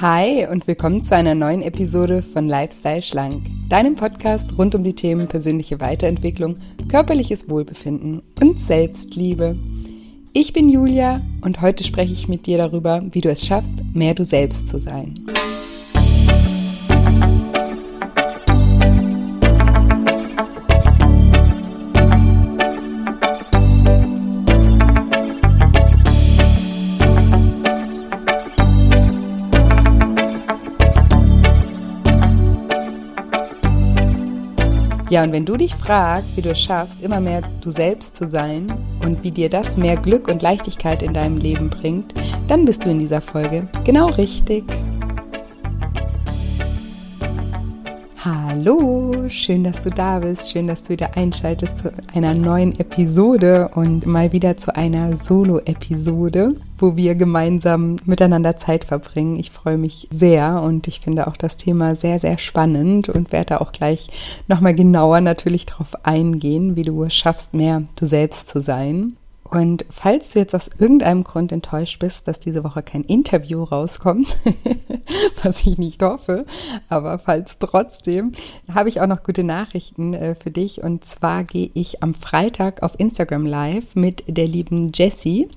Hi und willkommen zu einer neuen Episode von Lifestyle Schlank, deinem Podcast rund um die Themen persönliche Weiterentwicklung, körperliches Wohlbefinden und Selbstliebe. Ich bin Julia und heute spreche ich mit dir darüber, wie du es schaffst, mehr du selbst zu sein. Ja, und wenn du dich fragst, wie du es schaffst, immer mehr du selbst zu sein und wie dir das mehr Glück und Leichtigkeit in deinem Leben bringt, dann bist du in dieser Folge genau richtig. Hallo, schön, dass du da bist, schön, dass du wieder einschaltest zu einer neuen Episode und mal wieder zu einer Solo-Episode, wo wir gemeinsam miteinander Zeit verbringen. Ich freue mich sehr und ich finde auch das Thema sehr, sehr spannend und werde auch gleich nochmal genauer natürlich darauf eingehen, wie du es schaffst, mehr du selbst zu sein. Und falls du jetzt aus irgendeinem Grund enttäuscht bist, dass diese Woche kein Interview rauskommt, was ich nicht hoffe, aber falls trotzdem, habe ich auch noch gute Nachrichten äh, für dich. Und zwar gehe ich am Freitag auf Instagram Live mit der lieben Jessie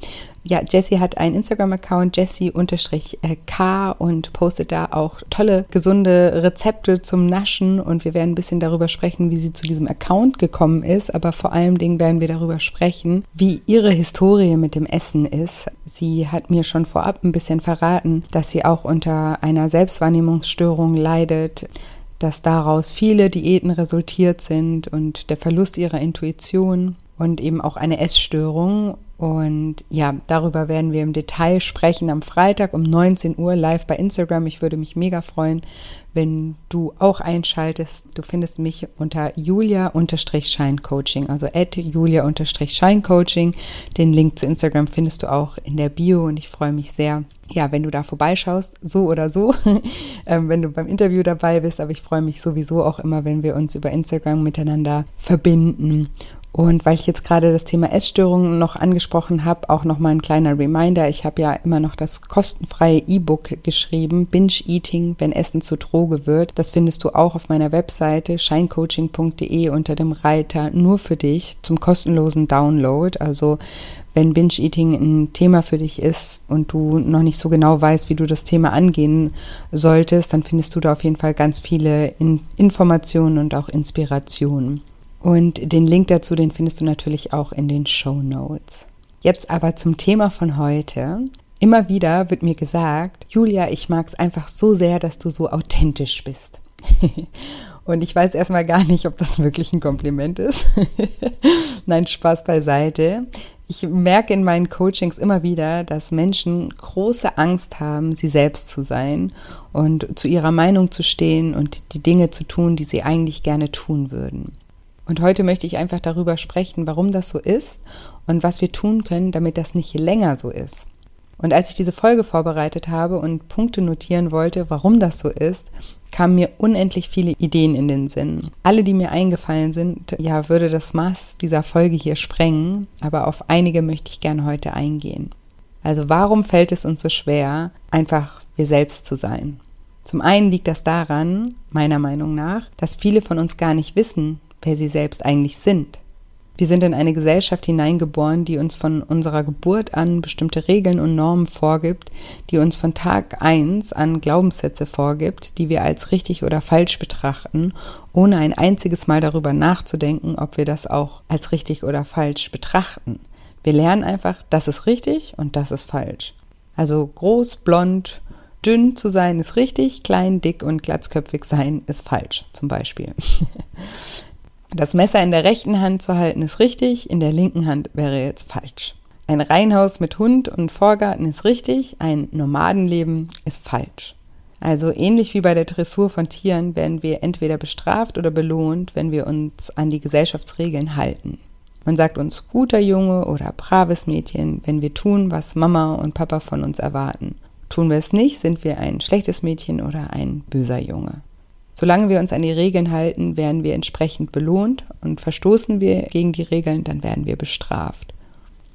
ja, Jessie hat einen Instagram-Account, Jessie-K und postet da auch tolle, gesunde Rezepte zum Naschen und wir werden ein bisschen darüber sprechen, wie sie zu diesem Account gekommen ist, aber vor allen Dingen werden wir darüber sprechen, wie ihre Historie mit dem Essen ist. Sie hat mir schon vorab ein bisschen verraten, dass sie auch unter einer Selbstwahrnehmungsstörung leidet dass daraus viele Diäten resultiert sind und der Verlust ihrer Intuition und eben auch eine Essstörung. Und ja, darüber werden wir im Detail sprechen am Freitag um 19 Uhr live bei Instagram. Ich würde mich mega freuen, wenn du auch einschaltest. Du findest mich unter julia-scheincoaching, also at julia-scheincoaching. Den Link zu Instagram findest du auch in der Bio und ich freue mich sehr, ja, wenn du da vorbeischaust, so oder so, ähm, wenn du beim Interview dabei bist. Aber ich freue mich sowieso auch immer, wenn wir uns über Instagram miteinander verbinden. Und weil ich jetzt gerade das Thema Essstörungen noch angesprochen habe, auch noch mal ein kleiner Reminder. Ich habe ja immer noch das kostenfreie E-Book geschrieben, Binge Eating, wenn Essen zu Droge wird. Das findest du auch auf meiner Webseite scheincoaching.de unter dem Reiter nur für dich zum kostenlosen Download. Also wenn Binge Eating ein Thema für dich ist und du noch nicht so genau weißt, wie du das Thema angehen solltest, dann findest du da auf jeden Fall ganz viele in Informationen und auch Inspirationen. Und den Link dazu, den findest du natürlich auch in den Show Notes. Jetzt aber zum Thema von heute. Immer wieder wird mir gesagt, Julia, ich mag es einfach so sehr, dass du so authentisch bist. Und ich weiß erstmal gar nicht, ob das wirklich ein Kompliment ist. Nein, Spaß beiseite. Ich merke in meinen Coachings immer wieder, dass Menschen große Angst haben, sie selbst zu sein und zu ihrer Meinung zu stehen und die Dinge zu tun, die sie eigentlich gerne tun würden. Und heute möchte ich einfach darüber sprechen, warum das so ist und was wir tun können, damit das nicht länger so ist. Und als ich diese Folge vorbereitet habe und Punkte notieren wollte, warum das so ist, kamen mir unendlich viele Ideen in den Sinn. Alle, die mir eingefallen sind, ja, würde das Maß dieser Folge hier sprengen, aber auf einige möchte ich gerne heute eingehen. Also warum fällt es uns so schwer, einfach wir selbst zu sein? Zum einen liegt das daran, meiner Meinung nach, dass viele von uns gar nicht wissen, wer sie selbst eigentlich sind. Wir sind in eine Gesellschaft hineingeboren, die uns von unserer Geburt an bestimmte Regeln und Normen vorgibt, die uns von Tag eins an Glaubenssätze vorgibt, die wir als richtig oder falsch betrachten, ohne ein einziges Mal darüber nachzudenken, ob wir das auch als richtig oder falsch betrachten. Wir lernen einfach, das ist richtig und das ist falsch. Also groß, blond, dünn zu sein ist richtig, klein, dick und glatzköpfig sein ist falsch, zum Beispiel. Das Messer in der rechten Hand zu halten ist richtig, in der linken Hand wäre jetzt falsch. Ein Reihenhaus mit Hund und Vorgarten ist richtig, ein Nomadenleben ist falsch. Also ähnlich wie bei der Dressur von Tieren werden wir entweder bestraft oder belohnt, wenn wir uns an die Gesellschaftsregeln halten. Man sagt uns guter Junge oder braves Mädchen, wenn wir tun, was Mama und Papa von uns erwarten. Tun wir es nicht, sind wir ein schlechtes Mädchen oder ein böser Junge. Solange wir uns an die Regeln halten, werden wir entsprechend belohnt und verstoßen wir gegen die Regeln, dann werden wir bestraft.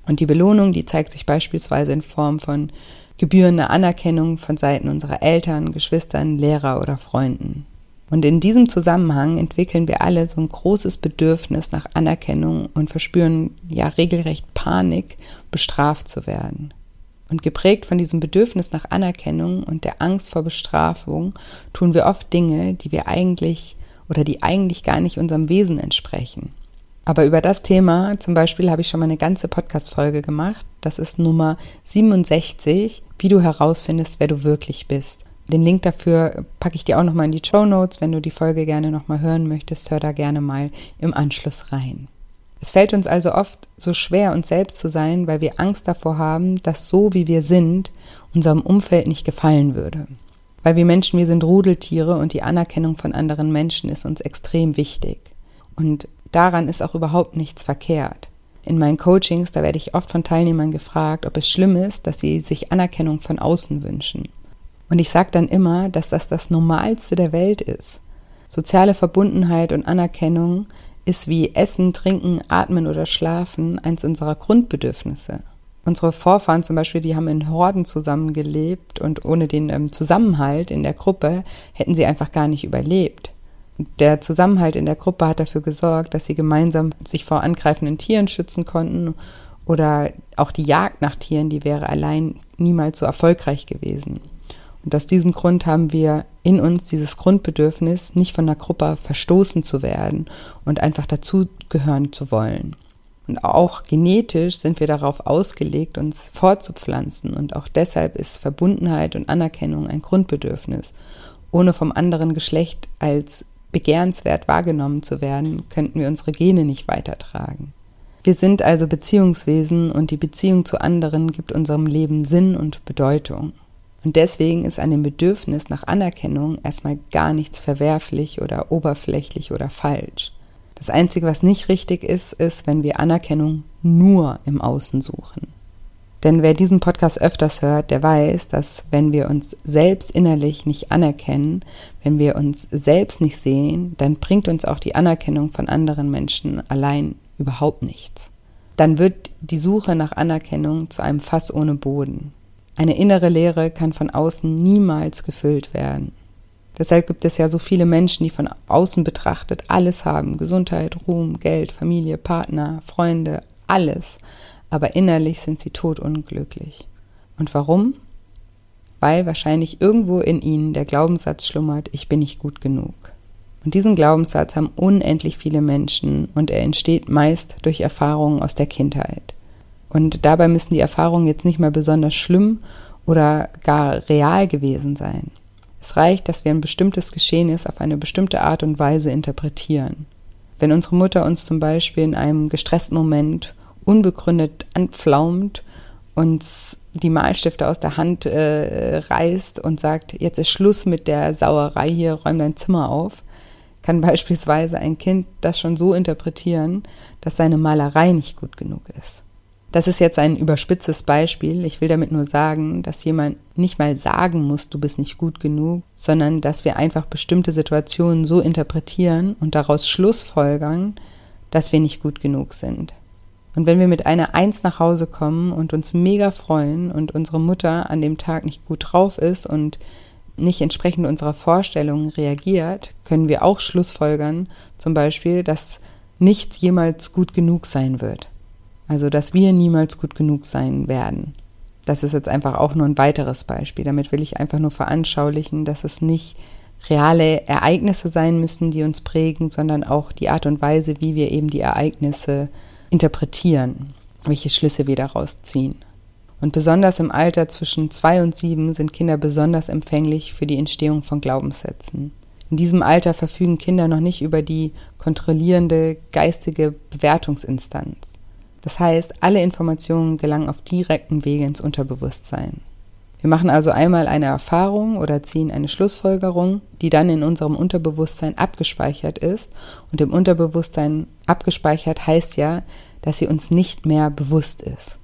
Und die Belohnung, die zeigt sich beispielsweise in Form von gebührende Anerkennung von Seiten unserer Eltern, Geschwistern, Lehrer oder Freunden. Und in diesem Zusammenhang entwickeln wir alle so ein großes Bedürfnis nach Anerkennung und verspüren ja regelrecht Panik, bestraft zu werden. Und geprägt von diesem Bedürfnis nach Anerkennung und der Angst vor Bestrafung tun wir oft Dinge, die wir eigentlich oder die eigentlich gar nicht unserem Wesen entsprechen. Aber über das Thema zum Beispiel habe ich schon mal eine ganze Podcast-Folge gemacht. Das ist Nummer 67, wie du herausfindest, wer du wirklich bist. Den Link dafür packe ich dir auch nochmal in die Show Notes. Wenn du die Folge gerne nochmal hören möchtest, hör da gerne mal im Anschluss rein. Es fällt uns also oft so schwer, uns selbst zu sein, weil wir Angst davor haben, dass so wie wir sind, unserem Umfeld nicht gefallen würde. Weil wir Menschen, wir sind Rudeltiere und die Anerkennung von anderen Menschen ist uns extrem wichtig. Und daran ist auch überhaupt nichts verkehrt. In meinen Coachings, da werde ich oft von Teilnehmern gefragt, ob es schlimm ist, dass sie sich Anerkennung von außen wünschen. Und ich sage dann immer, dass das das Normalste der Welt ist. Soziale Verbundenheit und Anerkennung ist wie Essen, Trinken, Atmen oder Schlafen eins unserer Grundbedürfnisse. Unsere Vorfahren zum Beispiel, die haben in Horden zusammengelebt und ohne den ähm, Zusammenhalt in der Gruppe hätten sie einfach gar nicht überlebt. Der Zusammenhalt in der Gruppe hat dafür gesorgt, dass sie gemeinsam sich vor angreifenden Tieren schützen konnten oder auch die Jagd nach Tieren, die wäre allein niemals so erfolgreich gewesen. Und aus diesem Grund haben wir in uns dieses Grundbedürfnis, nicht von der Gruppe verstoßen zu werden und einfach dazugehören zu wollen. Und auch genetisch sind wir darauf ausgelegt, uns fortzupflanzen. Und auch deshalb ist Verbundenheit und Anerkennung ein Grundbedürfnis. Ohne vom anderen Geschlecht als begehrenswert wahrgenommen zu werden, könnten wir unsere Gene nicht weitertragen. Wir sind also Beziehungswesen und die Beziehung zu anderen gibt unserem Leben Sinn und Bedeutung. Und deswegen ist an dem Bedürfnis nach Anerkennung erstmal gar nichts verwerflich oder oberflächlich oder falsch. Das Einzige, was nicht richtig ist, ist, wenn wir Anerkennung nur im Außen suchen. Denn wer diesen Podcast öfters hört, der weiß, dass wenn wir uns selbst innerlich nicht anerkennen, wenn wir uns selbst nicht sehen, dann bringt uns auch die Anerkennung von anderen Menschen allein überhaupt nichts. Dann wird die Suche nach Anerkennung zu einem Fass ohne Boden. Eine innere Leere kann von außen niemals gefüllt werden. Deshalb gibt es ja so viele Menschen, die von außen betrachtet alles haben. Gesundheit, Ruhm, Geld, Familie, Partner, Freunde, alles aber innerlich sind sie todunglücklich. Und warum? Weil wahrscheinlich irgendwo in ihnen der Glaubenssatz schlummert, ich bin nicht gut genug. Und diesen Glaubenssatz haben unendlich viele Menschen und er entsteht meist durch Erfahrungen aus der Kindheit. Und dabei müssen die Erfahrungen jetzt nicht mehr besonders schlimm oder gar real gewesen sein. Es reicht, dass wir ein bestimmtes Geschehnis auf eine bestimmte Art und Weise interpretieren. Wenn unsere Mutter uns zum Beispiel in einem gestressten Moment unbegründet anpflaumt, uns die Malstifte aus der Hand äh, reißt und sagt, jetzt ist Schluss mit der Sauerei hier, räum dein Zimmer auf, kann beispielsweise ein Kind das schon so interpretieren, dass seine Malerei nicht gut genug ist. Das ist jetzt ein überspitztes Beispiel. Ich will damit nur sagen, dass jemand nicht mal sagen muss, du bist nicht gut genug, sondern dass wir einfach bestimmte Situationen so interpretieren und daraus Schlussfolgern, dass wir nicht gut genug sind. Und wenn wir mit einer Eins nach Hause kommen und uns mega freuen und unsere Mutter an dem Tag nicht gut drauf ist und nicht entsprechend unserer Vorstellungen reagiert, können wir auch Schlussfolgern, zum Beispiel, dass nichts jemals gut genug sein wird. Also, dass wir niemals gut genug sein werden. Das ist jetzt einfach auch nur ein weiteres Beispiel. Damit will ich einfach nur veranschaulichen, dass es nicht reale Ereignisse sein müssen, die uns prägen, sondern auch die Art und Weise, wie wir eben die Ereignisse interpretieren, welche Schlüsse wir daraus ziehen. Und besonders im Alter zwischen zwei und sieben sind Kinder besonders empfänglich für die Entstehung von Glaubenssätzen. In diesem Alter verfügen Kinder noch nicht über die kontrollierende geistige Bewertungsinstanz. Das heißt, alle Informationen gelangen auf direkten Wege ins Unterbewusstsein. Wir machen also einmal eine Erfahrung oder ziehen eine Schlussfolgerung, die dann in unserem Unterbewusstsein abgespeichert ist. Und im Unterbewusstsein abgespeichert heißt ja, dass sie uns nicht mehr bewusst ist.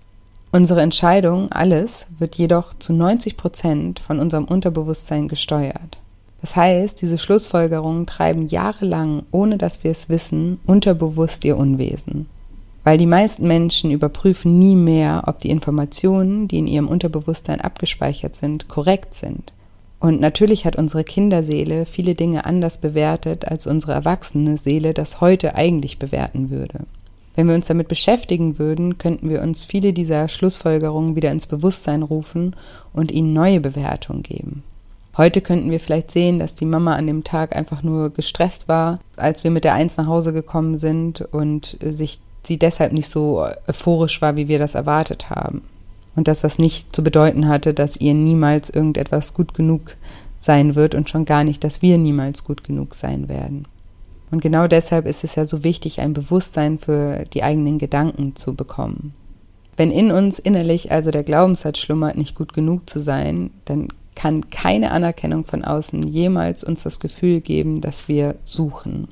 Unsere Entscheidung, alles, wird jedoch zu 90 Prozent von unserem Unterbewusstsein gesteuert. Das heißt, diese Schlussfolgerungen treiben jahrelang, ohne dass wir es wissen, unterbewusst ihr Unwesen. Weil die meisten Menschen überprüfen nie mehr, ob die Informationen, die in ihrem Unterbewusstsein abgespeichert sind, korrekt sind. Und natürlich hat unsere Kinderseele viele Dinge anders bewertet, als unsere erwachsene Seele das heute eigentlich bewerten würde. Wenn wir uns damit beschäftigen würden, könnten wir uns viele dieser Schlussfolgerungen wieder ins Bewusstsein rufen und ihnen neue Bewertungen geben. Heute könnten wir vielleicht sehen, dass die Mama an dem Tag einfach nur gestresst war, als wir mit der Eins nach Hause gekommen sind und sich sie deshalb nicht so euphorisch war, wie wir das erwartet haben. Und dass das nicht zu bedeuten hatte, dass ihr niemals irgendetwas gut genug sein wird und schon gar nicht, dass wir niemals gut genug sein werden. Und genau deshalb ist es ja so wichtig, ein Bewusstsein für die eigenen Gedanken zu bekommen. Wenn in uns innerlich also der Glaubenssatz schlummert, nicht gut genug zu sein, dann kann keine Anerkennung von außen jemals uns das Gefühl geben, dass wir suchen.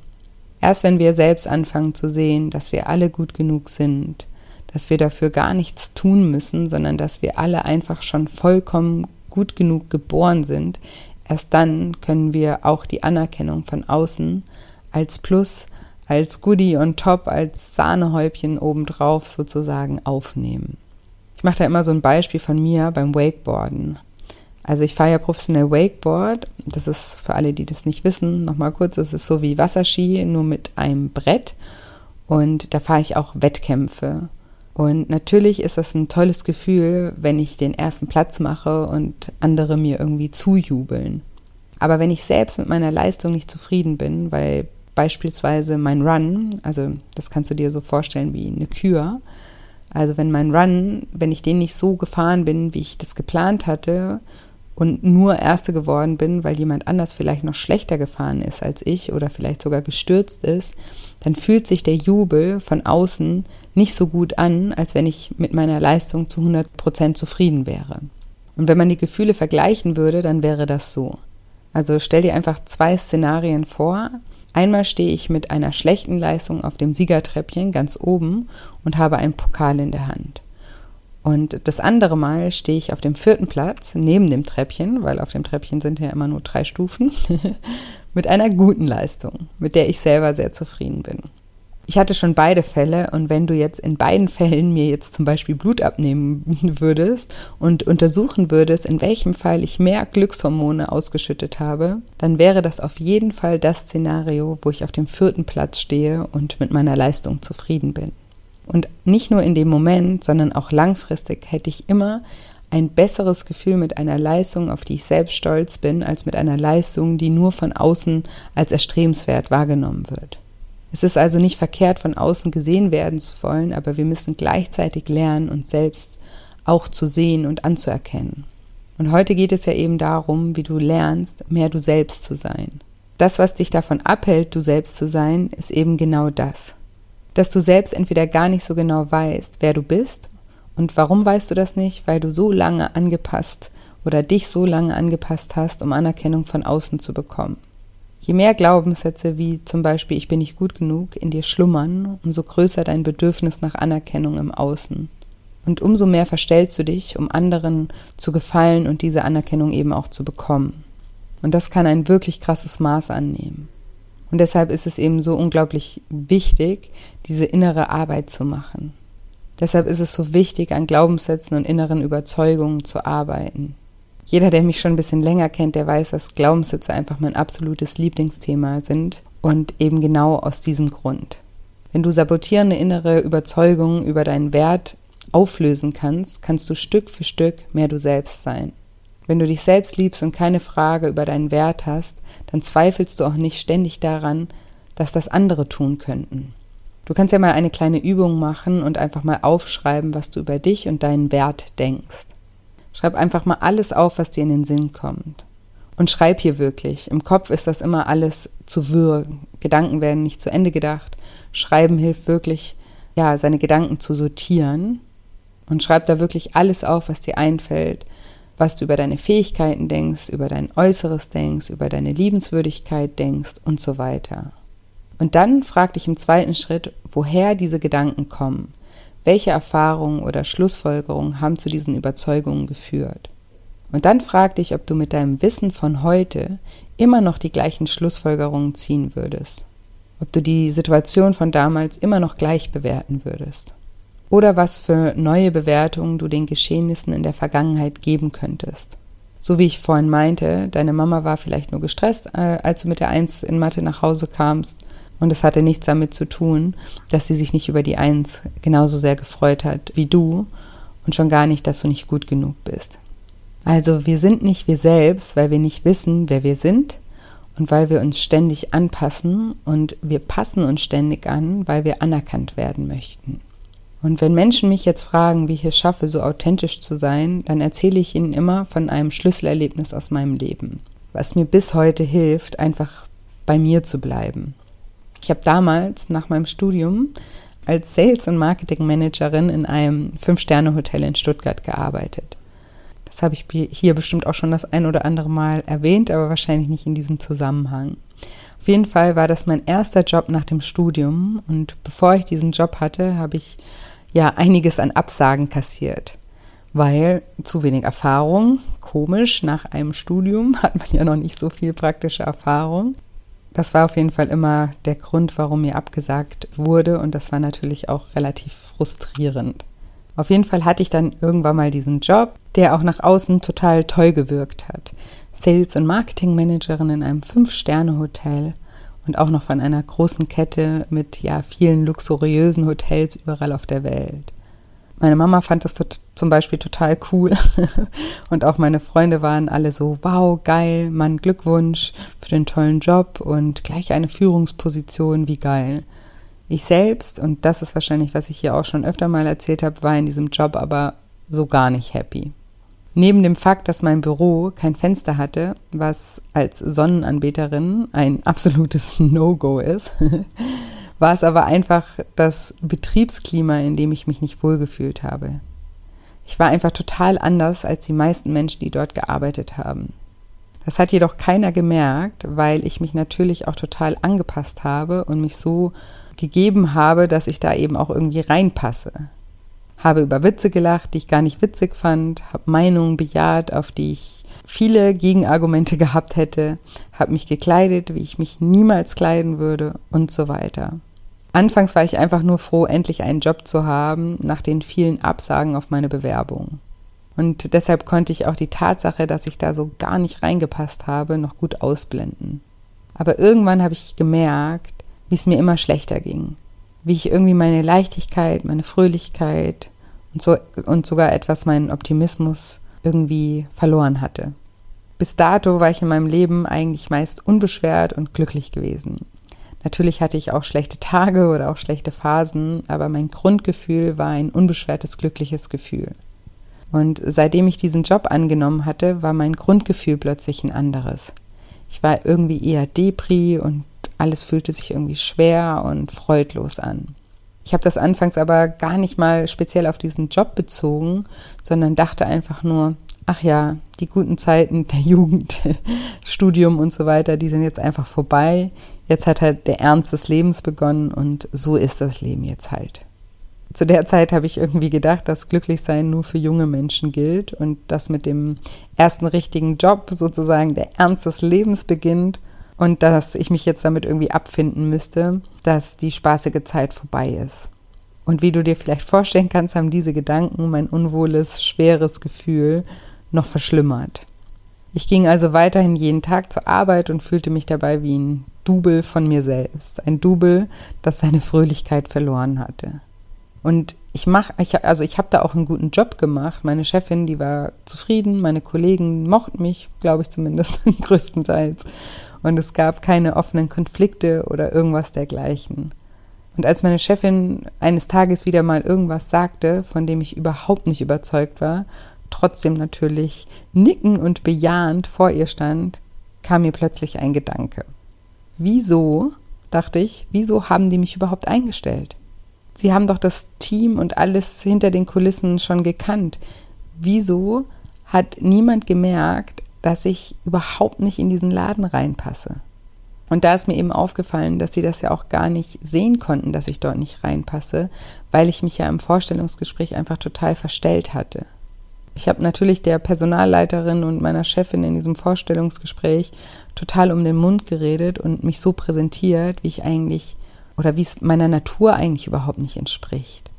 Erst wenn wir selbst anfangen zu sehen, dass wir alle gut genug sind, dass wir dafür gar nichts tun müssen, sondern dass wir alle einfach schon vollkommen gut genug geboren sind, erst dann können wir auch die Anerkennung von außen als Plus, als Goodie on top, als Sahnehäubchen obendrauf sozusagen aufnehmen. Ich mache da immer so ein Beispiel von mir beim Wakeboarden. Also ich fahre ja professionell Wakeboard. Das ist für alle, die das nicht wissen, nochmal kurz, es ist so wie Wasserski, nur mit einem Brett. Und da fahre ich auch Wettkämpfe. Und natürlich ist das ein tolles Gefühl, wenn ich den ersten Platz mache und andere mir irgendwie zujubeln. Aber wenn ich selbst mit meiner Leistung nicht zufrieden bin, weil beispielsweise mein Run, also das kannst du dir so vorstellen wie eine Kür. Also wenn mein Run, wenn ich den nicht so gefahren bin, wie ich das geplant hatte und nur Erste geworden bin, weil jemand anders vielleicht noch schlechter gefahren ist als ich oder vielleicht sogar gestürzt ist, dann fühlt sich der Jubel von außen nicht so gut an, als wenn ich mit meiner Leistung zu 100 Prozent zufrieden wäre. Und wenn man die Gefühle vergleichen würde, dann wäre das so. Also stell dir einfach zwei Szenarien vor. Einmal stehe ich mit einer schlechten Leistung auf dem Siegertreppchen ganz oben und habe einen Pokal in der Hand. Und das andere Mal stehe ich auf dem vierten Platz neben dem Treppchen, weil auf dem Treppchen sind ja immer nur drei Stufen, mit einer guten Leistung, mit der ich selber sehr zufrieden bin. Ich hatte schon beide Fälle und wenn du jetzt in beiden Fällen mir jetzt zum Beispiel Blut abnehmen würdest und untersuchen würdest, in welchem Fall ich mehr Glückshormone ausgeschüttet habe, dann wäre das auf jeden Fall das Szenario, wo ich auf dem vierten Platz stehe und mit meiner Leistung zufrieden bin. Und nicht nur in dem Moment, sondern auch langfristig hätte ich immer ein besseres Gefühl mit einer Leistung, auf die ich selbst stolz bin, als mit einer Leistung, die nur von außen als erstrebenswert wahrgenommen wird. Es ist also nicht verkehrt, von außen gesehen werden zu wollen, aber wir müssen gleichzeitig lernen, uns selbst auch zu sehen und anzuerkennen. Und heute geht es ja eben darum, wie du lernst, mehr du selbst zu sein. Das, was dich davon abhält, du selbst zu sein, ist eben genau das. Dass du selbst entweder gar nicht so genau weißt, wer du bist. Und warum weißt du das nicht? Weil du so lange angepasst oder dich so lange angepasst hast, um Anerkennung von außen zu bekommen. Je mehr Glaubenssätze wie zum Beispiel ich bin nicht gut genug in dir schlummern, umso größer dein Bedürfnis nach Anerkennung im Außen. Und umso mehr verstellst du dich, um anderen zu gefallen und diese Anerkennung eben auch zu bekommen. Und das kann ein wirklich krasses Maß annehmen. Und deshalb ist es eben so unglaublich wichtig, diese innere Arbeit zu machen. Deshalb ist es so wichtig, an Glaubenssätzen und inneren Überzeugungen zu arbeiten. Jeder, der mich schon ein bisschen länger kennt, der weiß, dass Glaubenssätze einfach mein absolutes Lieblingsthema sind und eben genau aus diesem Grund. Wenn du sabotierende innere Überzeugungen über deinen Wert auflösen kannst, kannst du Stück für Stück mehr du selbst sein. Wenn du dich selbst liebst und keine Frage über deinen Wert hast, dann zweifelst du auch nicht ständig daran, dass das andere tun könnten. Du kannst ja mal eine kleine Übung machen und einfach mal aufschreiben, was du über dich und deinen Wert denkst. Schreib einfach mal alles auf, was dir in den Sinn kommt. Und schreib hier wirklich. Im Kopf ist das immer alles zu wirr. Gedanken werden nicht zu Ende gedacht. Schreiben hilft wirklich, ja, seine Gedanken zu sortieren. Und schreib da wirklich alles auf, was dir einfällt, was du über deine Fähigkeiten denkst, über dein Äußeres denkst, über deine Liebenswürdigkeit denkst und so weiter. Und dann frag dich im zweiten Schritt, woher diese Gedanken kommen. Welche Erfahrungen oder Schlussfolgerungen haben zu diesen Überzeugungen geführt? Und dann frag dich, ob du mit deinem Wissen von heute immer noch die gleichen Schlussfolgerungen ziehen würdest. ob du die Situation von damals immer noch gleich bewerten würdest. Oder was für neue Bewertungen du den Geschehnissen in der Vergangenheit geben könntest. So wie ich vorhin meinte, deine Mama war vielleicht nur gestresst, äh, als du mit der Eins in Mathe nach Hause kamst. Und es hatte nichts damit zu tun, dass sie sich nicht über die Eins genauso sehr gefreut hat wie du und schon gar nicht, dass du nicht gut genug bist. Also wir sind nicht wir selbst, weil wir nicht wissen, wer wir sind und weil wir uns ständig anpassen und wir passen uns ständig an, weil wir anerkannt werden möchten. Und wenn Menschen mich jetzt fragen, wie ich es schaffe, so authentisch zu sein, dann erzähle ich ihnen immer von einem Schlüsselerlebnis aus meinem Leben, was mir bis heute hilft, einfach bei mir zu bleiben. Ich habe damals nach meinem Studium als Sales- und Marketing-Managerin in einem Fünf-Sterne-Hotel in Stuttgart gearbeitet. Das habe ich hier bestimmt auch schon das ein oder andere Mal erwähnt, aber wahrscheinlich nicht in diesem Zusammenhang. Auf jeden Fall war das mein erster Job nach dem Studium und bevor ich diesen Job hatte, habe ich ja einiges an Absagen kassiert, weil zu wenig Erfahrung, komisch, nach einem Studium hat man ja noch nicht so viel praktische Erfahrung. Das war auf jeden Fall immer der Grund, warum mir abgesagt wurde und das war natürlich auch relativ frustrierend. Auf jeden Fall hatte ich dann irgendwann mal diesen Job, der auch nach außen total toll gewirkt hat. Sales- und Marketingmanagerin in einem Fünf-Sterne-Hotel und auch noch von einer großen Kette mit ja vielen luxuriösen Hotels überall auf der Welt. Meine Mama fand das zum Beispiel total cool und auch meine Freunde waren alle so, wow, geil, Mann, Glückwunsch für den tollen Job und gleich eine Führungsposition, wie geil. Ich selbst, und das ist wahrscheinlich, was ich hier auch schon öfter mal erzählt habe, war in diesem Job aber so gar nicht happy. Neben dem Fakt, dass mein Büro kein Fenster hatte, was als Sonnenanbeterin ein absolutes No-Go ist, war es aber einfach das Betriebsklima, in dem ich mich nicht wohlgefühlt habe. Ich war einfach total anders als die meisten Menschen, die dort gearbeitet haben. Das hat jedoch keiner gemerkt, weil ich mich natürlich auch total angepasst habe und mich so gegeben habe, dass ich da eben auch irgendwie reinpasse. Habe über Witze gelacht, die ich gar nicht witzig fand, habe Meinungen bejaht, auf die ich viele Gegenargumente gehabt hätte, habe mich gekleidet, wie ich mich niemals kleiden würde und so weiter. Anfangs war ich einfach nur froh, endlich einen Job zu haben, nach den vielen Absagen auf meine Bewerbung. Und deshalb konnte ich auch die Tatsache, dass ich da so gar nicht reingepasst habe, noch gut ausblenden. Aber irgendwann habe ich gemerkt, wie es mir immer schlechter ging. Wie ich irgendwie meine Leichtigkeit, meine Fröhlichkeit und, so, und sogar etwas meinen Optimismus irgendwie verloren hatte. Bis dato war ich in meinem Leben eigentlich meist unbeschwert und glücklich gewesen. Natürlich hatte ich auch schlechte Tage oder auch schlechte Phasen, aber mein Grundgefühl war ein unbeschwertes, glückliches Gefühl. Und seitdem ich diesen Job angenommen hatte, war mein Grundgefühl plötzlich ein anderes. Ich war irgendwie eher Depri und alles fühlte sich irgendwie schwer und freudlos an. Ich habe das anfangs aber gar nicht mal speziell auf diesen Job bezogen, sondern dachte einfach nur, ach ja, die guten Zeiten der Jugend, Studium und so weiter, die sind jetzt einfach vorbei. Jetzt hat halt der Ernst des Lebens begonnen und so ist das Leben jetzt halt. Zu der Zeit habe ich irgendwie gedacht, dass Glücklichsein nur für junge Menschen gilt und dass mit dem ersten richtigen Job sozusagen der Ernst des Lebens beginnt und dass ich mich jetzt damit irgendwie abfinden müsste, dass die spaßige Zeit vorbei ist. Und wie du dir vielleicht vorstellen kannst, haben diese Gedanken mein unwohles, schweres Gefühl noch verschlimmert. Ich ging also weiterhin jeden Tag zur Arbeit und fühlte mich dabei wie ein Double von mir selbst. Ein Double, das seine Fröhlichkeit verloren hatte. Und ich mache, also ich habe da auch einen guten Job gemacht. Meine Chefin, die war zufrieden, meine Kollegen mochten mich, glaube ich zumindest, größtenteils und es gab keine offenen Konflikte oder irgendwas dergleichen. Und als meine Chefin eines Tages wieder mal irgendwas sagte, von dem ich überhaupt nicht überzeugt war, trotzdem natürlich nicken und bejahend vor ihr stand, kam mir plötzlich ein Gedanke. Wieso, dachte ich, wieso haben die mich überhaupt eingestellt? Sie haben doch das Team und alles hinter den Kulissen schon gekannt. Wieso hat niemand gemerkt, dass ich überhaupt nicht in diesen Laden reinpasse. Und da ist mir eben aufgefallen, dass sie das ja auch gar nicht sehen konnten, dass ich dort nicht reinpasse, weil ich mich ja im Vorstellungsgespräch einfach total verstellt hatte. Ich habe natürlich der Personalleiterin und meiner Chefin in diesem Vorstellungsgespräch total um den Mund geredet und mich so präsentiert, wie ich eigentlich oder wie es meiner Natur eigentlich überhaupt nicht entspricht.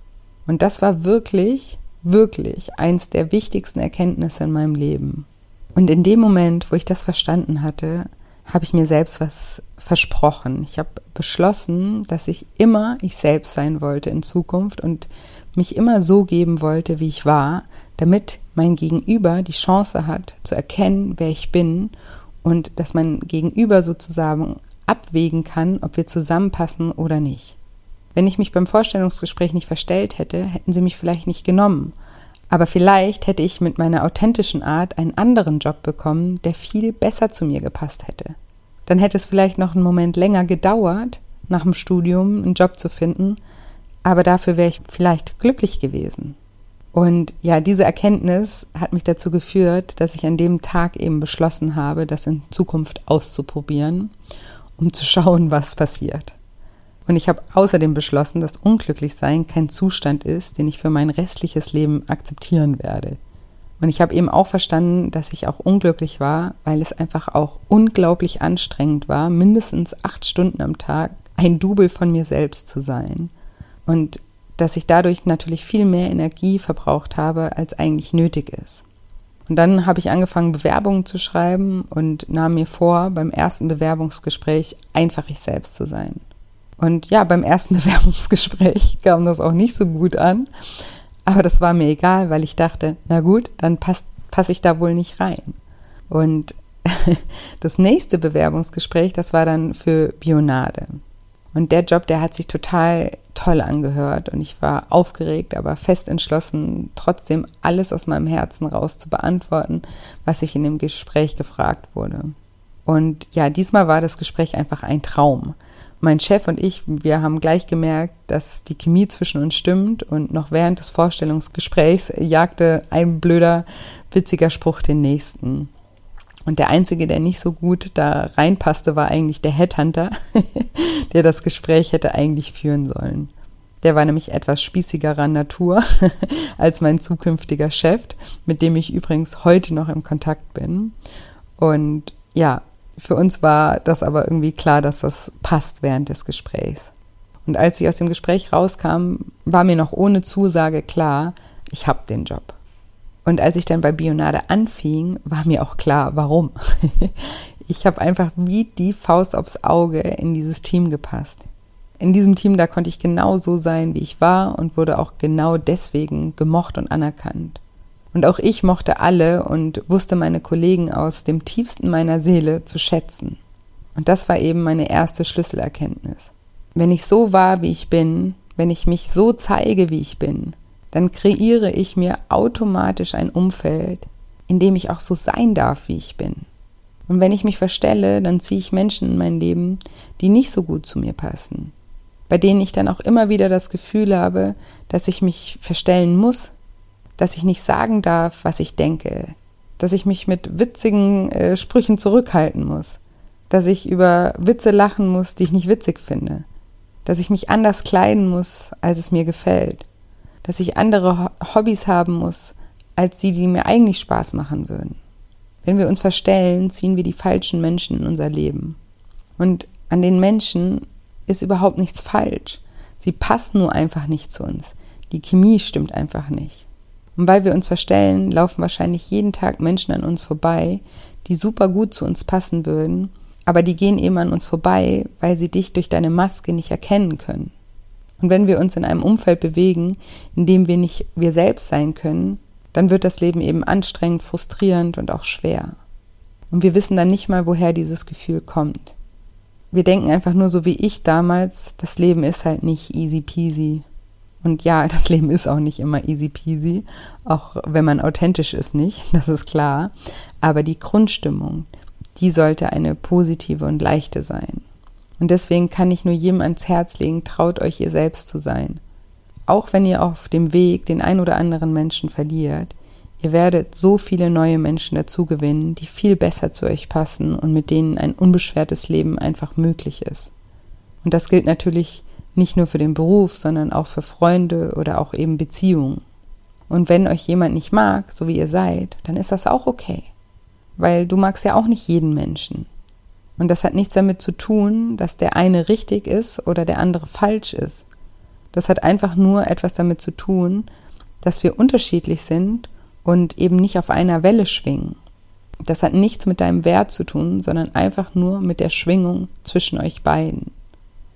Und das war wirklich, wirklich eins der wichtigsten Erkenntnisse in meinem Leben. Und in dem Moment, wo ich das verstanden hatte, habe ich mir selbst was versprochen. Ich habe beschlossen, dass ich immer ich selbst sein wollte in Zukunft und mich immer so geben wollte, wie ich war, damit mein Gegenüber die Chance hat zu erkennen, wer ich bin und dass mein Gegenüber sozusagen abwägen kann, ob wir zusammenpassen oder nicht. Wenn ich mich beim Vorstellungsgespräch nicht verstellt hätte, hätten sie mich vielleicht nicht genommen. Aber vielleicht hätte ich mit meiner authentischen Art einen anderen Job bekommen, der viel besser zu mir gepasst hätte. Dann hätte es vielleicht noch einen Moment länger gedauert, nach dem Studium einen Job zu finden, aber dafür wäre ich vielleicht glücklich gewesen. Und ja, diese Erkenntnis hat mich dazu geführt, dass ich an dem Tag eben beschlossen habe, das in Zukunft auszuprobieren, um zu schauen, was passiert. Und ich habe außerdem beschlossen, dass Unglücklichsein kein Zustand ist, den ich für mein restliches Leben akzeptieren werde. Und ich habe eben auch verstanden, dass ich auch unglücklich war, weil es einfach auch unglaublich anstrengend war, mindestens acht Stunden am Tag ein Double von mir selbst zu sein. Und dass ich dadurch natürlich viel mehr Energie verbraucht habe, als eigentlich nötig ist. Und dann habe ich angefangen, Bewerbungen zu schreiben und nahm mir vor, beim ersten Bewerbungsgespräch einfach ich selbst zu sein. Und ja, beim ersten Bewerbungsgespräch kam das auch nicht so gut an. Aber das war mir egal, weil ich dachte, na gut, dann passe pass ich da wohl nicht rein. Und das nächste Bewerbungsgespräch, das war dann für Bionade. Und der Job, der hat sich total toll angehört und ich war aufgeregt, aber fest entschlossen, trotzdem alles aus meinem Herzen raus zu beantworten, was ich in dem Gespräch gefragt wurde. Und ja, diesmal war das Gespräch einfach ein Traum mein Chef und ich, wir haben gleich gemerkt, dass die Chemie zwischen uns stimmt und noch während des Vorstellungsgesprächs jagte ein blöder, witziger Spruch den nächsten. Und der einzige, der nicht so gut da reinpasste, war eigentlich der Headhunter, der das Gespräch hätte eigentlich führen sollen. Der war nämlich etwas spießigerer Natur als mein zukünftiger Chef, mit dem ich übrigens heute noch im Kontakt bin. Und ja, für uns war das aber irgendwie klar, dass das passt während des Gesprächs. Und als ich aus dem Gespräch rauskam, war mir noch ohne Zusage klar, ich habe den Job. Und als ich dann bei Bionade anfing, war mir auch klar, warum. ich habe einfach wie die Faust aufs Auge in dieses Team gepasst. In diesem Team, da konnte ich genau so sein, wie ich war und wurde auch genau deswegen gemocht und anerkannt. Und auch ich mochte alle und wusste meine Kollegen aus dem tiefsten meiner Seele zu schätzen. Und das war eben meine erste Schlüsselerkenntnis. Wenn ich so war, wie ich bin, wenn ich mich so zeige, wie ich bin, dann kreiere ich mir automatisch ein Umfeld, in dem ich auch so sein darf, wie ich bin. Und wenn ich mich verstelle, dann ziehe ich Menschen in mein Leben, die nicht so gut zu mir passen, bei denen ich dann auch immer wieder das Gefühl habe, dass ich mich verstellen muss, dass ich nicht sagen darf, was ich denke, dass ich mich mit witzigen äh, Sprüchen zurückhalten muss, dass ich über Witze lachen muss, die ich nicht witzig finde, dass ich mich anders kleiden muss, als es mir gefällt, dass ich andere Hobbys haben muss, als die, die mir eigentlich Spaß machen würden. Wenn wir uns verstellen, ziehen wir die falschen Menschen in unser Leben. Und an den Menschen ist überhaupt nichts falsch. Sie passen nur einfach nicht zu uns. Die Chemie stimmt einfach nicht. Und weil wir uns verstellen, laufen wahrscheinlich jeden Tag Menschen an uns vorbei, die super gut zu uns passen würden, aber die gehen eben an uns vorbei, weil sie dich durch deine Maske nicht erkennen können. Und wenn wir uns in einem Umfeld bewegen, in dem wir nicht wir selbst sein können, dann wird das Leben eben anstrengend, frustrierend und auch schwer. Und wir wissen dann nicht mal, woher dieses Gefühl kommt. Wir denken einfach nur so wie ich damals, das Leben ist halt nicht easy peasy. Und ja, das Leben ist auch nicht immer easy peasy, auch wenn man authentisch ist nicht, das ist klar. Aber die Grundstimmung, die sollte eine positive und leichte sein. Und deswegen kann ich nur jedem ans Herz legen, traut euch ihr selbst zu sein. Auch wenn ihr auf dem Weg den ein oder anderen Menschen verliert, ihr werdet so viele neue Menschen dazu gewinnen, die viel besser zu euch passen und mit denen ein unbeschwertes Leben einfach möglich ist. Und das gilt natürlich nicht nur für den Beruf, sondern auch für Freunde oder auch eben Beziehungen. Und wenn euch jemand nicht mag, so wie ihr seid, dann ist das auch okay. Weil du magst ja auch nicht jeden Menschen. Und das hat nichts damit zu tun, dass der eine richtig ist oder der andere falsch ist. Das hat einfach nur etwas damit zu tun, dass wir unterschiedlich sind und eben nicht auf einer Welle schwingen. Das hat nichts mit deinem Wert zu tun, sondern einfach nur mit der Schwingung zwischen euch beiden.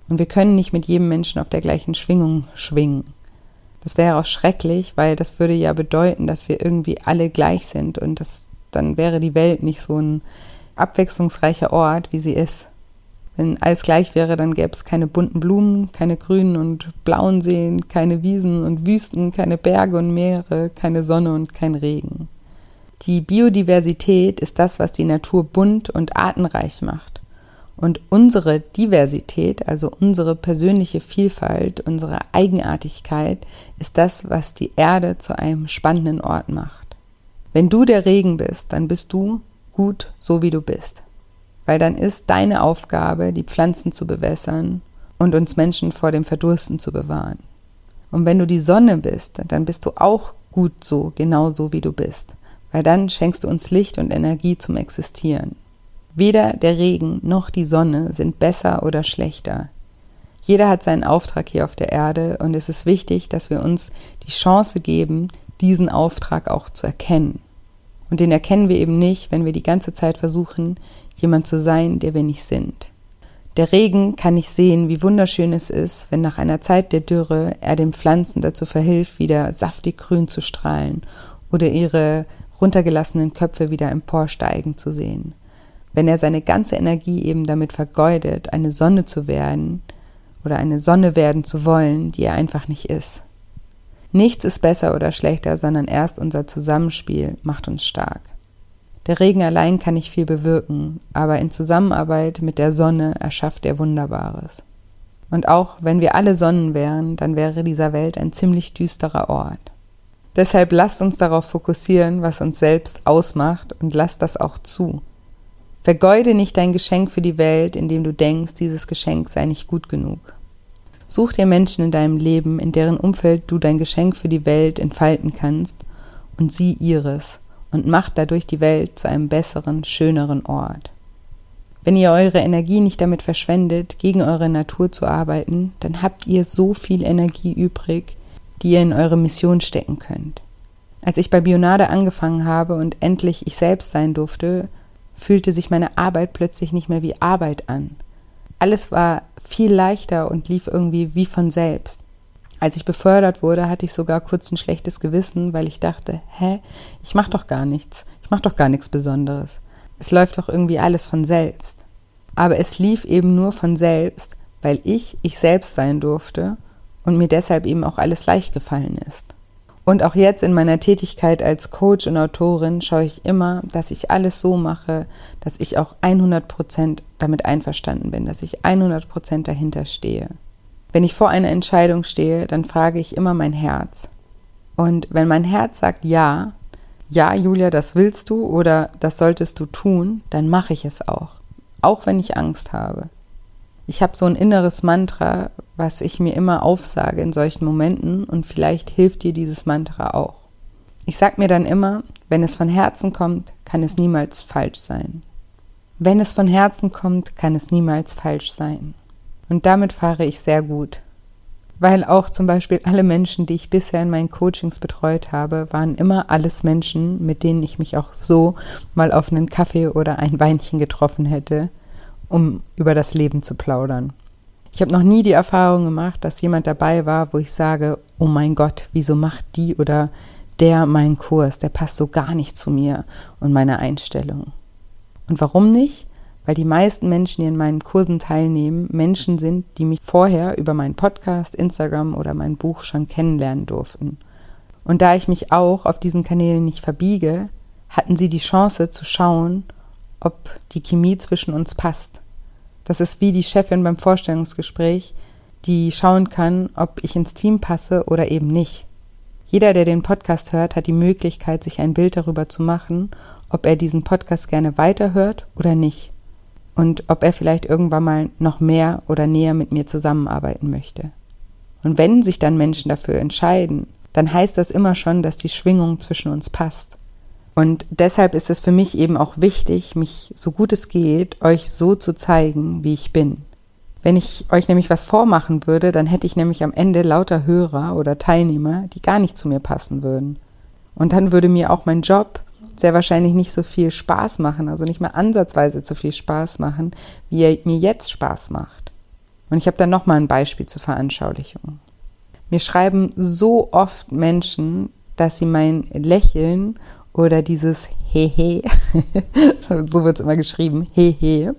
Und wir können nicht mit jedem Menschen auf der gleichen Schwingung schwingen. Das wäre auch schrecklich, weil das würde ja bedeuten, dass wir irgendwie alle gleich sind und das, dann wäre die Welt nicht so ein abwechslungsreicher Ort, wie sie ist. Wenn alles gleich wäre, dann gäbe es keine bunten Blumen, keine grünen und blauen Seen, keine Wiesen und Wüsten, keine Berge und Meere, keine Sonne und kein Regen. Die Biodiversität ist das, was die Natur bunt und artenreich macht. Und unsere Diversität, also unsere persönliche Vielfalt, unsere Eigenartigkeit, ist das, was die Erde zu einem spannenden Ort macht. Wenn du der Regen bist, dann bist du gut so, wie du bist. Weil dann ist deine Aufgabe, die Pflanzen zu bewässern und uns Menschen vor dem Verdursten zu bewahren. Und wenn du die Sonne bist, dann bist du auch gut so, genau so, wie du bist. Weil dann schenkst du uns Licht und Energie zum Existieren. Weder der Regen noch die Sonne sind besser oder schlechter. Jeder hat seinen Auftrag hier auf der Erde und es ist wichtig, dass wir uns die Chance geben, diesen Auftrag auch zu erkennen. Und den erkennen wir eben nicht, wenn wir die ganze Zeit versuchen, jemand zu sein, der wir nicht sind. Der Regen kann nicht sehen, wie wunderschön es ist, wenn nach einer Zeit der Dürre er den Pflanzen dazu verhilft, wieder saftig grün zu strahlen oder ihre runtergelassenen Köpfe wieder emporsteigen zu sehen wenn er seine ganze Energie eben damit vergeudet, eine Sonne zu werden oder eine Sonne werden zu wollen, die er einfach nicht ist. Nichts ist besser oder schlechter, sondern erst unser Zusammenspiel macht uns stark. Der Regen allein kann nicht viel bewirken, aber in Zusammenarbeit mit der Sonne erschafft er Wunderbares. Und auch wenn wir alle Sonnen wären, dann wäre dieser Welt ein ziemlich düsterer Ort. Deshalb lasst uns darauf fokussieren, was uns selbst ausmacht und lasst das auch zu. Vergeude nicht dein Geschenk für die Welt, indem du denkst, dieses Geschenk sei nicht gut genug. Such dir Menschen in deinem Leben, in deren Umfeld du dein Geschenk für die Welt entfalten kannst und sie ihres und macht dadurch die Welt zu einem besseren, schöneren Ort. Wenn ihr eure Energie nicht damit verschwendet, gegen eure Natur zu arbeiten, dann habt ihr so viel Energie übrig, die ihr in eure Mission stecken könnt. Als ich bei Bionade angefangen habe und endlich ich selbst sein durfte, fühlte sich meine Arbeit plötzlich nicht mehr wie Arbeit an. Alles war viel leichter und lief irgendwie wie von selbst. Als ich befördert wurde, hatte ich sogar kurz ein schlechtes Gewissen, weil ich dachte, hä, ich mach doch gar nichts, ich mach doch gar nichts Besonderes. Es läuft doch irgendwie alles von selbst. Aber es lief eben nur von selbst, weil ich ich selbst sein durfte und mir deshalb eben auch alles leicht gefallen ist. Und auch jetzt in meiner Tätigkeit als Coach und Autorin schaue ich immer, dass ich alles so mache, dass ich auch 100 Prozent damit einverstanden bin, dass ich 100 Prozent dahinter stehe. Wenn ich vor einer Entscheidung stehe, dann frage ich immer mein Herz. Und wenn mein Herz sagt ja, ja, Julia, das willst du oder das solltest du tun, dann mache ich es auch. Auch wenn ich Angst habe. Ich habe so ein inneres Mantra, was ich mir immer aufsage in solchen Momenten und vielleicht hilft dir dieses Mantra auch. Ich sage mir dann immer, wenn es von Herzen kommt, kann es niemals falsch sein. Wenn es von Herzen kommt, kann es niemals falsch sein. Und damit fahre ich sehr gut. Weil auch zum Beispiel alle Menschen, die ich bisher in meinen Coachings betreut habe, waren immer alles Menschen, mit denen ich mich auch so mal auf einen Kaffee oder ein Weinchen getroffen hätte um über das Leben zu plaudern. Ich habe noch nie die Erfahrung gemacht, dass jemand dabei war, wo ich sage, oh mein Gott, wieso macht die oder der meinen Kurs? Der passt so gar nicht zu mir und meiner Einstellung. Und warum nicht? Weil die meisten Menschen, die in meinen Kursen teilnehmen, Menschen sind, die mich vorher über meinen Podcast, Instagram oder mein Buch schon kennenlernen durften. Und da ich mich auch auf diesen Kanälen nicht verbiege, hatten sie die Chance zu schauen, ob die Chemie zwischen uns passt. Das ist wie die Chefin beim Vorstellungsgespräch, die schauen kann, ob ich ins Team passe oder eben nicht. Jeder, der den Podcast hört, hat die Möglichkeit, sich ein Bild darüber zu machen, ob er diesen Podcast gerne weiterhört oder nicht. Und ob er vielleicht irgendwann mal noch mehr oder näher mit mir zusammenarbeiten möchte. Und wenn sich dann Menschen dafür entscheiden, dann heißt das immer schon, dass die Schwingung zwischen uns passt. Und deshalb ist es für mich eben auch wichtig, mich so gut es geht, euch so zu zeigen, wie ich bin. Wenn ich euch nämlich was vormachen würde, dann hätte ich nämlich am Ende lauter Hörer oder Teilnehmer, die gar nicht zu mir passen würden. Und dann würde mir auch mein Job sehr wahrscheinlich nicht so viel Spaß machen, also nicht mehr ansatzweise so viel Spaß machen, wie er mir jetzt Spaß macht. Und ich habe dann nochmal ein Beispiel zur Veranschaulichung. Mir schreiben so oft Menschen, dass sie mein Lächeln oder dieses Hehe, so wird es immer geschrieben, Hehe,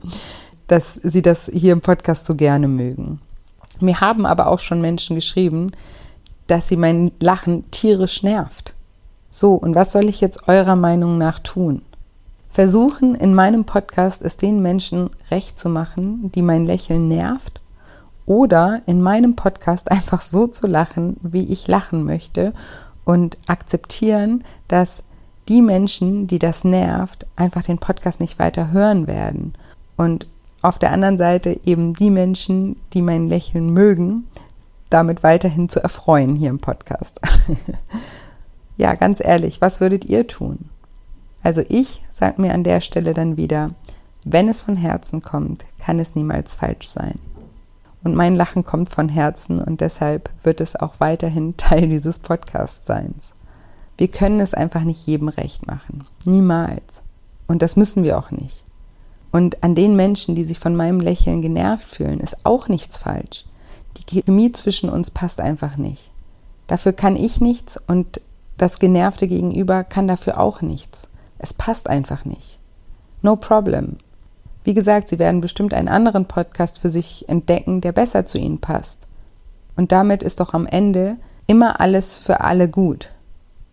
dass sie das hier im Podcast so gerne mögen. Mir haben aber auch schon Menschen geschrieben, dass sie mein Lachen tierisch nervt. So, und was soll ich jetzt eurer Meinung nach tun? Versuchen, in meinem Podcast es den Menschen recht zu machen, die mein Lächeln nervt, oder in meinem Podcast einfach so zu lachen, wie ich lachen möchte und akzeptieren, dass die Menschen, die das nervt, einfach den Podcast nicht weiter hören werden. Und auf der anderen Seite eben die Menschen, die mein Lächeln mögen, damit weiterhin zu erfreuen hier im Podcast. ja, ganz ehrlich, was würdet ihr tun? Also ich sage mir an der Stelle dann wieder, wenn es von Herzen kommt, kann es niemals falsch sein. Und mein Lachen kommt von Herzen und deshalb wird es auch weiterhin Teil dieses Podcasts-Seins. Wir können es einfach nicht jedem recht machen. Niemals. Und das müssen wir auch nicht. Und an den Menschen, die sich von meinem Lächeln genervt fühlen, ist auch nichts falsch. Die Chemie zwischen uns passt einfach nicht. Dafür kann ich nichts und das genervte Gegenüber kann dafür auch nichts. Es passt einfach nicht. No problem. Wie gesagt, Sie werden bestimmt einen anderen Podcast für sich entdecken, der besser zu Ihnen passt. Und damit ist doch am Ende immer alles für alle gut.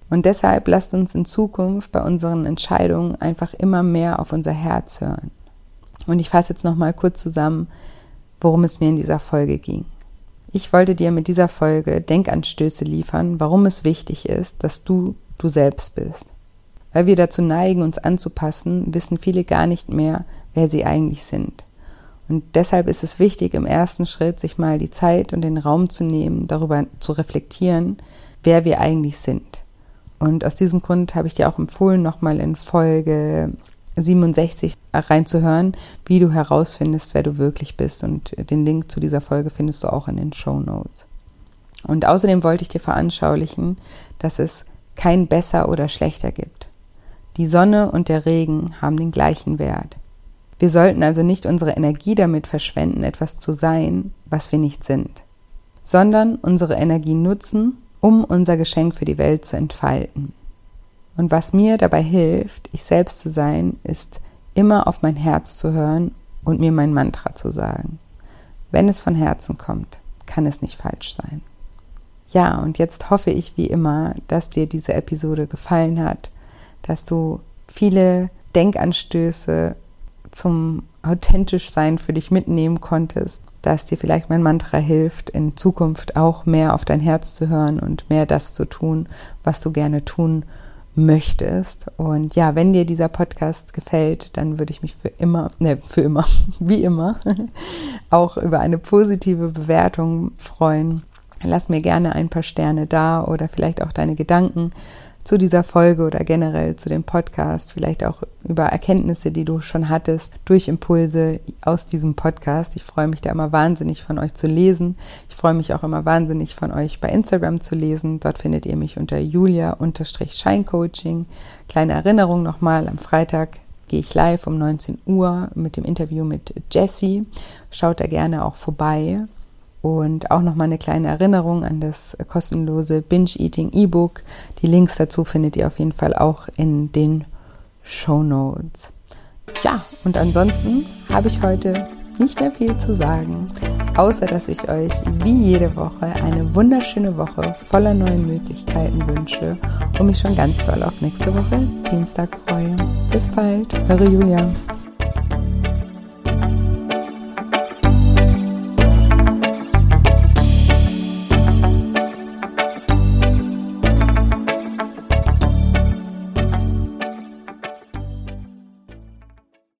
Und deshalb lasst uns in Zukunft bei unseren Entscheidungen einfach immer mehr auf unser Herz hören. Und ich fasse jetzt nochmal kurz zusammen, worum es mir in dieser Folge ging. Ich wollte dir mit dieser Folge Denkanstöße liefern, warum es wichtig ist, dass du du selbst bist. Weil wir dazu neigen, uns anzupassen, wissen viele gar nicht mehr, wer sie eigentlich sind. Und deshalb ist es wichtig, im ersten Schritt sich mal die Zeit und den Raum zu nehmen, darüber zu reflektieren, wer wir eigentlich sind. Und aus diesem Grund habe ich dir auch empfohlen, nochmal in Folge 67 reinzuhören, wie du herausfindest, wer du wirklich bist. Und den Link zu dieser Folge findest du auch in den Show Notes. Und außerdem wollte ich dir veranschaulichen, dass es kein besser oder schlechter gibt. Die Sonne und der Regen haben den gleichen Wert. Wir sollten also nicht unsere Energie damit verschwenden, etwas zu sein, was wir nicht sind, sondern unsere Energie nutzen, um unser Geschenk für die Welt zu entfalten. Und was mir dabei hilft, ich selbst zu sein, ist immer auf mein Herz zu hören und mir mein Mantra zu sagen. Wenn es von Herzen kommt, kann es nicht falsch sein. Ja, und jetzt hoffe ich wie immer, dass dir diese Episode gefallen hat, dass du viele Denkanstöße zum authentisch sein für dich mitnehmen konntest dass dir vielleicht mein Mantra hilft, in Zukunft auch mehr auf dein Herz zu hören und mehr das zu tun, was du gerne tun möchtest. Und ja, wenn dir dieser Podcast gefällt, dann würde ich mich für immer, ne, für immer, wie immer, auch über eine positive Bewertung freuen. Lass mir gerne ein paar Sterne da oder vielleicht auch deine Gedanken zu dieser Folge oder generell zu dem Podcast, vielleicht auch über Erkenntnisse, die du schon hattest, durch Impulse aus diesem Podcast. Ich freue mich da immer wahnsinnig von euch zu lesen. Ich freue mich auch immer wahnsinnig von euch bei Instagram zu lesen. Dort findet ihr mich unter julia-scheincoaching. Kleine Erinnerung nochmal, am Freitag gehe ich live um 19 Uhr mit dem Interview mit Jessie. Schaut da gerne auch vorbei. Und auch nochmal eine kleine Erinnerung an das kostenlose Binge-Eating E-Book. Die Links dazu findet ihr auf jeden Fall auch in den Show Notes. Ja, und ansonsten habe ich heute nicht mehr viel zu sagen, außer dass ich euch wie jede Woche eine wunderschöne Woche voller neuen Möglichkeiten wünsche und mich schon ganz doll auf nächste Woche Dienstag freue. Bis bald, eure Julia.